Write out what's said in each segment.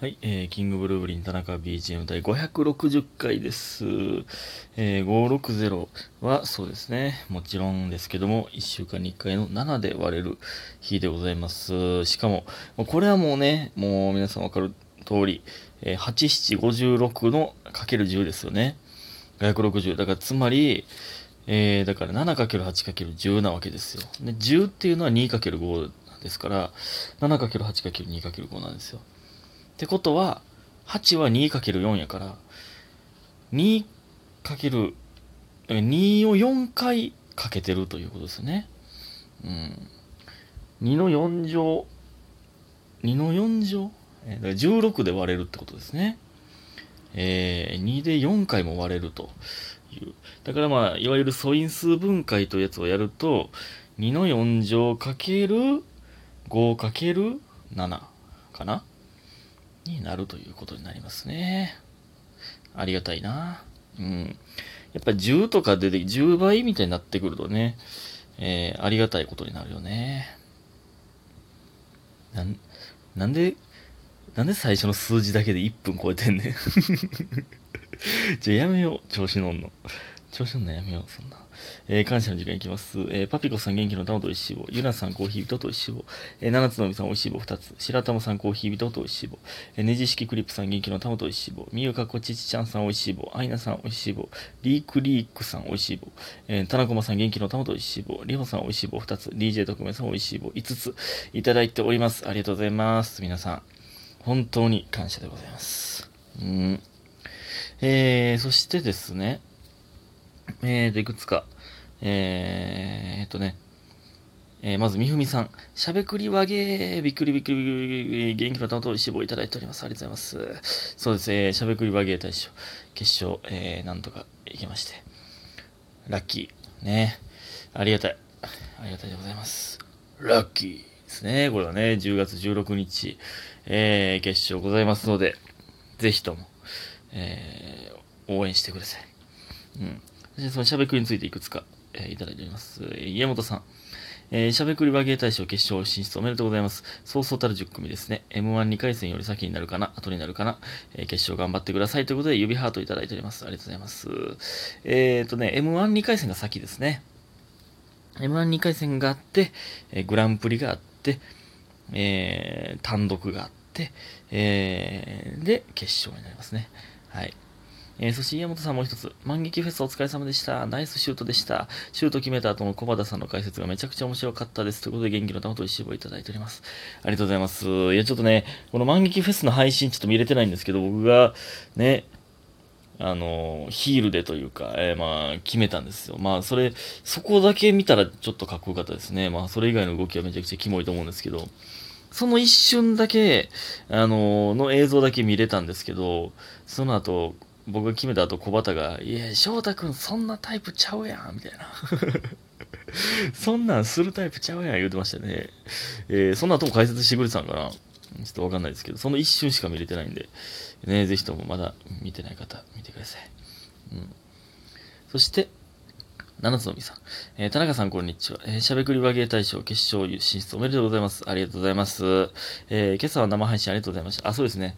はい、えー、キングブルーブリン田中 BGM 第560回です。えー、560はそうですね、もちろんですけども、1週間に1回の7で割れる日でございます。しかも、これはもうね、もう皆さんわかる通り、えー、8、7、56のかける10ですよね。560。だからつまり、えー、だから 7×8×10 なわけですよ。で、10っていうのは 2×5 ですから、7×8×2×5 なんですよ。ってことは、8は 2×4 やから、2×、2を4回かけてるということですね。うん。2の4乗、2の4乗えだから16で割れるってことですね。えー、2で4回も割れるという。だからまあ、いわゆる素因数分解というやつをやると、2の4乗かける5かける7かなになるということになりますね。ありがたいな。うん。やっぱ10とか出て、10倍みたいになってくるとね、えー、ありがたいことになるよね。なん、なんで、なんで最初の数字だけで1分超えてんねん。じゃあやめよう、調子乗んの。調子のやめよう、そんな。えー感謝の時間いきます。えーパピコさん元気の玉とおいしい棒。ゆなさんコーヒー人とおいしい棒。えー、七つのみさんおいしい棒2つ。白玉さんコーヒー人とおいしい棒。えねじ式クリップさん元気の玉とおいしい棒。みゆかこちちちゃんさんおいしい棒。あいなさんおいしい棒。リークリークさんおいしい棒。えー、たなこまさん元気の玉とおいしい棒。りほさんおいしい棒2つ。DJ 特命さんおいしい棒5ついただいております。ありがとうございます。皆さん。本当に感謝でございます。うん。えー、そしてですね。えーと、いくつか。えー、えっとね。えーまず、みふみさん。しゃべくりわげー。びっくりびっくりびっくり。元気の玉とおいしい棒いただいております。ありがとうございます。そうです。えー、しゃべくりわげー大賞。決勝、えー、なんとかいけまして。ラッキー。ね。ありがたい。ありがたいでございます。ラッキーですね。これはね、10月16日、えー、決勝ございますので、ぜひとも、えー、応援してください。うん。そしてそのしゃべくりについていくつか、えーいただいております。家元さん。えーしゃべくり和芸大賞決勝進出おめでとうございます。そうそうたる10組ですね。M12 回戦より先になるかな後になるかな、えー決勝頑張ってくださいということで指ハートいただいております。ありがとうございます。えっ、とね、M12 回戦が先ですね。M12 回戦があって、えグランプリがあって、え単独があって、えで、決勝になりますね。はい。えーそして、家元さんもう一つ。万劇フェスお疲れ様でした。ナイスシュートでした。シュート決めた後の小畑さんの解説がめちゃくちゃ面白かったです。ということで、元気の玉と一緒をいただいております。ありがとうございます。いや、ちょっとね、この万劇フェスの配信ちょっと見れてないんですけど、僕がね、あの、ヒールでというか、えーまあ、決めたんですよ。まあ、それ、そこだけ見たらちょっとかっこよかったですね。まあ、それ以外の動きはめちゃくちゃキモいと思うんですけど、その一瞬だけ、あの、の映像だけ見れたんですけど、その後、僕が決めた後、小畑が、いや、翔太くんそんなタイプちゃうやん、みたいな。そんなんするタイプちゃうやん、言うてましたね。えーその後も解説してくれてたんかなちょっとわかんないですけど、その一瞬しか見れてないんで、ね、ぜひともまだ見てない方、見てください。うん。そして、七つのみさん。えー田中さん、こんにちは。えーしゃべくり和芸大賞決勝進出おめでとうございます。ありがとうございます。えー今朝は生配信ありがとうございました。あ、そうですね。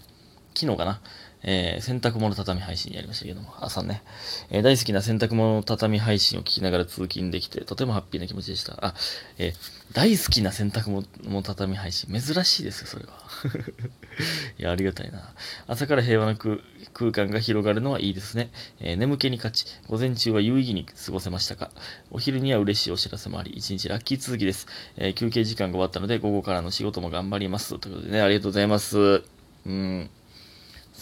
昨日かな？えー洗濯物畳配信やりましたけども、朝ね、えー大好きな洗濯物畳配信を聞きながら通勤できて、とてもハッピーな気持ちでした。あ、えー大好きな洗濯物畳配信、珍しいですよ、それは。いや、ありがたいな。朝から平和な空間が広がるのはいいですね。え眠気に勝ち、午前中は有意義に過ごせましたかお昼には嬉しいお知らせもあり、一日ラッキー続きです。え休憩時間が終わったので、午後からの仕事も頑張ります。ということでね、ありがとうございます。うん。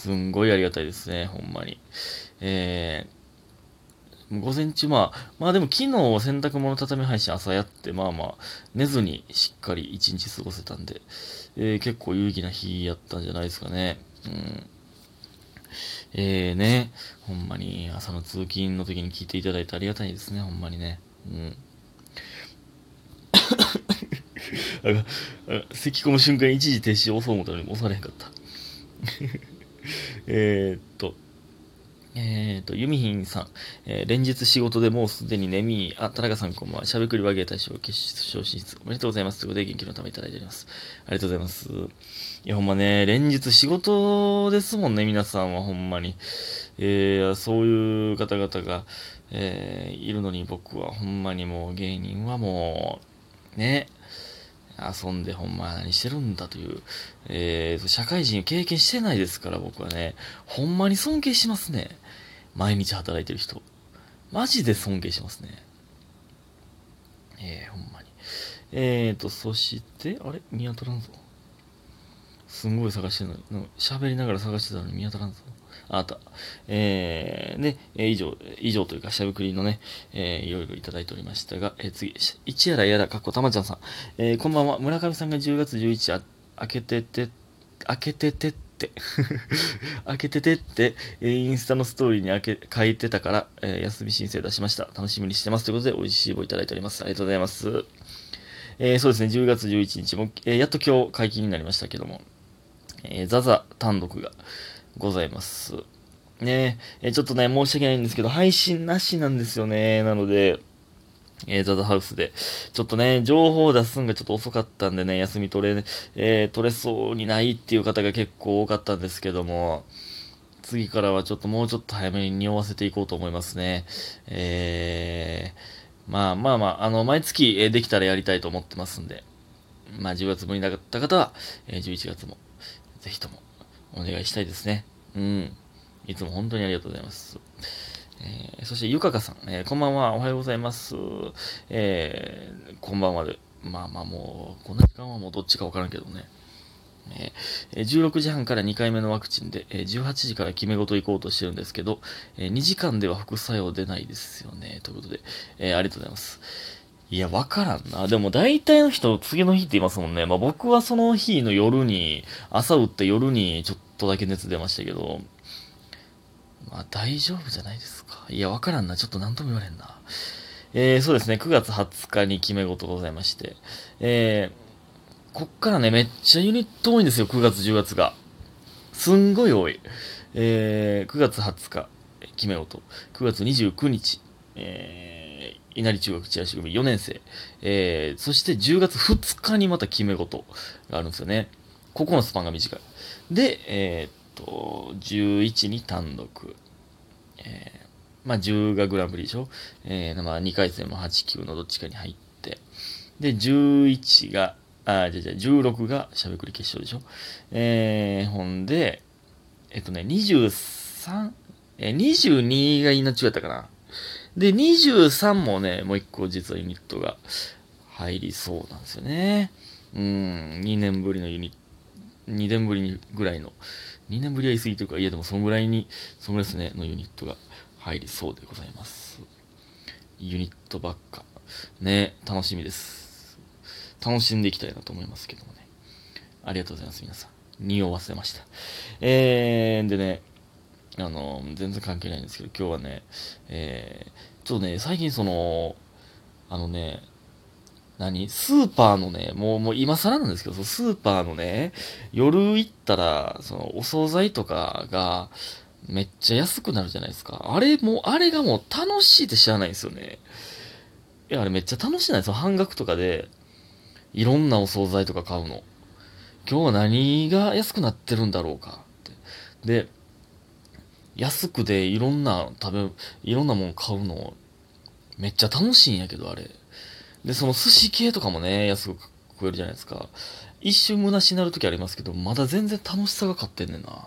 すんごいありがたいですね、ほんまに。えー、午前中、まあ、まあでも昨日洗濯物畳み配信朝やって、まあまあ、寝ずにしっかり一日過ごせたんで、えー結構有意義な日やったんじゃないですかね。うん。えーね、ほんまに朝の通勤の時に聞いていただいてありがたいですね、ほんまにね。うん。ああ咳込む瞬間一時停止を押そう思ったのに押されへんかった。えーっと、えっ、と、ユミヒンさん、えー、連日仕事でもうすでに眠い、あ、田中さんこんばんは、しゃべくり和芸大賞決勝進出、おめでとうございます。ということで、元気のためいただいております。ありがとうございます。いや、ほんまね、連日仕事ですもんね、皆さんはほんまに。えー、そういう方々が、えー、いるのに僕はほんまにもう芸人はもう、ね、遊んでほんま何してるんだという、えー、社会人経験してないですから僕はね、ほんまに尊敬しますね。毎日働いてる人。マジで尊敬しますね。えー、ほんまに。えーと、そして、あれ？見当たらんぞ。すんごい探してるの。喋りながら探してたのに見当たらんぞ。あった。えー、で、え以上、以上というか、しゃぶくりのね、えー、いろいろいただいておりましたが、えー、次、一やらやら、かっこたまちゃんさん。えー、こんばんは。村上さんが10月11日、開けてて、開けててって、開けててって、え、インスタのストーリーに開け書いてたから、えー、休み申請出しました。楽しみにしてます。ということで、美味しい棒いただいております。ありがとうございます。えー、そうですね、10月11日も、えー、やっと今日解禁になりましたけども、えー、ザザ単独が、ございます。ねえ、ちょっとね、申し訳ないんですけど、配信なしなんですよね。なので、えー、ザザハウスで。ちょっとね、情報を出すんがちょっと遅かったんでね、休み取れ、えー、取れそうにないっていう方が結構多かったんですけども、次からはちょっともうちょっと早めに匂わせていこうと思いますね。えー、まあまあまあ、あの、毎月、え、できたらやりたいと思ってますんで、まあ10月無理なかった方は、え、11月も、ぜひとも、お願いしたいですね。うん。いつも本当にありがとうございます。えー、そして、ゆかかさん、えー、こんばんは、おはようございます。えー、こんばんはで。まあまあもう、こんな時間はもうどっちかわからんけどね。え、16時半から2回目のワクチンで、え、18時から決め事行こうとしてるんですけど、え、2時間では副作用出ないですよね。ということで、え、ありがとうございます。いや、わからんな。でも大体の人、次の日って言いますもんね。まあ僕はその日の夜に、朝打って夜にちょっとだけ熱出ましたけど、まあ大丈夫じゃないですか。いや、わからんな。ちょっと何とも言われんな。えー、そうですね。9月20日に決め事ございまして。えー、こっからね、めっちゃユニット多いんですよ。9月、10月が。すんごい多い。えー、9月20日、決め事。9月29日、えー稲荷中学チラシ組4年生。えー、そして10月2日にまた決め事があるんですよね。ここのスパンが短い。で、えー、っと、11に単独。えー、まあ10がグランプリでしょ？えー、まあ2回戦も8、9のどっちかに入って。で、11が、あ、じゃじゃ16がしゃべくり決勝でしょ？えー、ほんで、えっとね、23、えー、22が稲中やったかな。で、23もね、もう一個実はユニットが入りそうなんですよね。うん、2年ぶりのユニット、2年ぶりにぐらいの、2年ぶりは言い過ぎというか、いやでもそのぐらいに、そのぐらいですね、のユニットが入りそうでございます。ユニットばっか。ね、楽しみです。楽しんでいきたいなと思いますけどもね。ありがとうございます、皆さん。匂わせました。えー、でね、あの、全然関係ないんですけど、今日はね、えー、ちょっとね、最近その、あのね、何？スーパーのね、もう、もう今更なんですけど、スーパーのね、夜行ったら、その、お惣菜とかが、めっちゃ安くなるじゃないですか。あれ、もう、あれがもう楽しいって知らないんですよね。いや、あれめっちゃ楽しいないですよ。半額とかで、いろんなお惣菜とか買うの。今日は何が安くなってるんだろうかって。で、安くでいろんな食べ、いろんなもん買うの、めっちゃ楽しいんやけど、あれ。で、その寿司系とかもね、安く食えるじゃないですか。一瞬虚しになる時ありますけど、まだ全然楽しさが勝ってんねんな。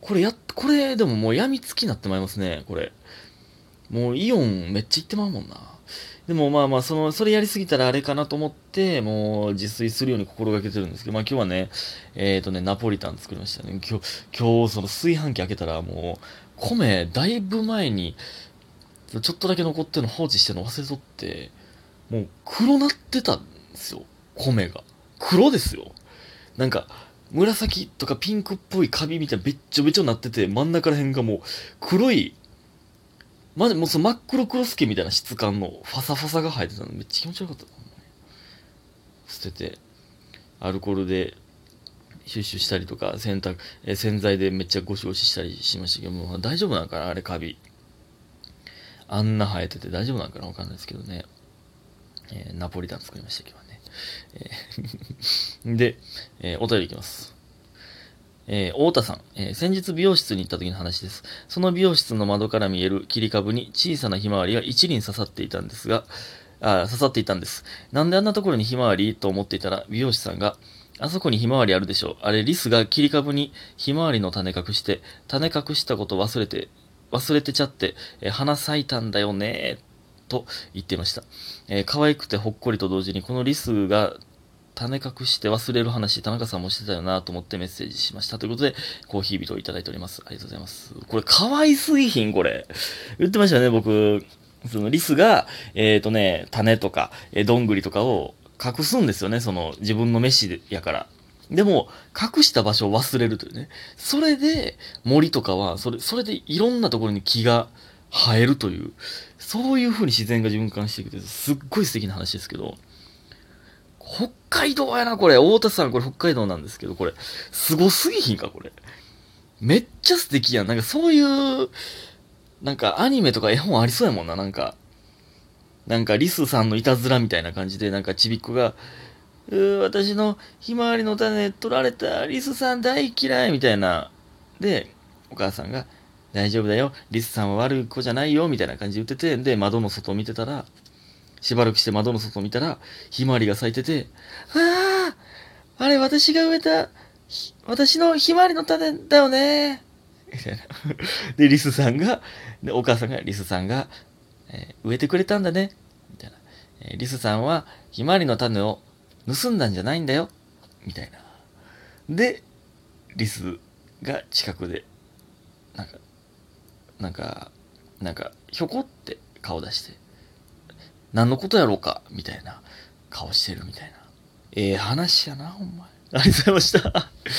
これや、これでももう病みつきになってまいりますね、これ。もうイオンめっちゃ行ってまうもんな。でもまあまあ、その、それやりすぎたらあれかなと思って、もう自炊するように心がけてるんですけど、まあ今日はね、えっ、ー、とね、ナポリタン作りましたね。今日、今日その炊飯器開けたらもう、米だいぶ前に、ちょっとだけ残ってるの放置してるの忘れとって、もう黒なってたんですよ。米が。黒ですよ。なんか、紫とかピンクっぽいカビみたいなべっちょべちょになってて、真ん中ら辺がもう黒いマジ、もうその真っ黒クロスケみたいな質感のファサファサが生えてたのめっちゃ気持ち悪かった。捨てて、アルコールで、シュッシュしたりとか、洗濯、え洗剤でめっちゃゴシゴシしたりしましたけど、もう大丈夫なんかなあれカビ。あんな生えてて大丈夫なんかなわかんないですけどね。えーナポリタン作りましたけどね。えー で、えお便りいきます。えー太田さん、えー先日美容室に行った時の話です。その美容室の窓から見える切り株に小さなひまわりが一輪刺さっていたんですが、あ刺さっていたんです。なんであんなところにひまわりと思っていたら、美容師さんが、あそこにひまわりあるでしょう。あれ、リスが切り株にひまわりの種隠して、種隠したこと忘れて、忘れてちゃって、え花咲いたんだよねと言っていました。えー可愛くてほっこりと同時に、このリスが種隠して忘れる話、田中さんもしてたよなと思ってメッセージしました。ということで、コーヒー人をいただいております。ありがとうございます。これ、可愛すぎひんこれ。言ってましたよね、僕。そのリスが、えっ、とね、種とか、えーどんぐりとかを隠すんですよね、その自分の飯でやから。でも、隠した場所を忘れるというね。それで、森とかは、それ、それでいろんなところに木が生えるという、そういう風に自然が循環していくという、すっごい素敵な話ですけど、北海道やな、これ。太田さん、これ北海道なんですけど、これ、すすぎひんか、これ。めっちゃ素敵やん。なんかそういう、なんかアニメとか絵本ありそうやもんな、なんか。なんかリスさんのいたずらみたいな感じで、なんかちびっこが、うー私のひまわりの種取られた、リスさん大嫌いみたいな。で、お母さんが、大丈夫だよ、リスさんは悪い子じゃないよ、みたいな感じで言ってて、で、窓の外を見てたら、しばらくして窓の外を見たら、ひまわりが咲いてて、あああれ私が植えた、私のひまわりの種だよねみたいな。で、リスさんが、で、お母さんが、リスさんが、えー植えてくれたんだね。みたいな。えーリスさんは、ひまわりの種を盗んだんじゃないんだよ。みたいな。で、リスが近くで、なんか、なんか、なんか、ひょこって顔出して、何のことやろうかみたいな顔してるみたいな。ええ話やな、ほんま。ありがとうございました。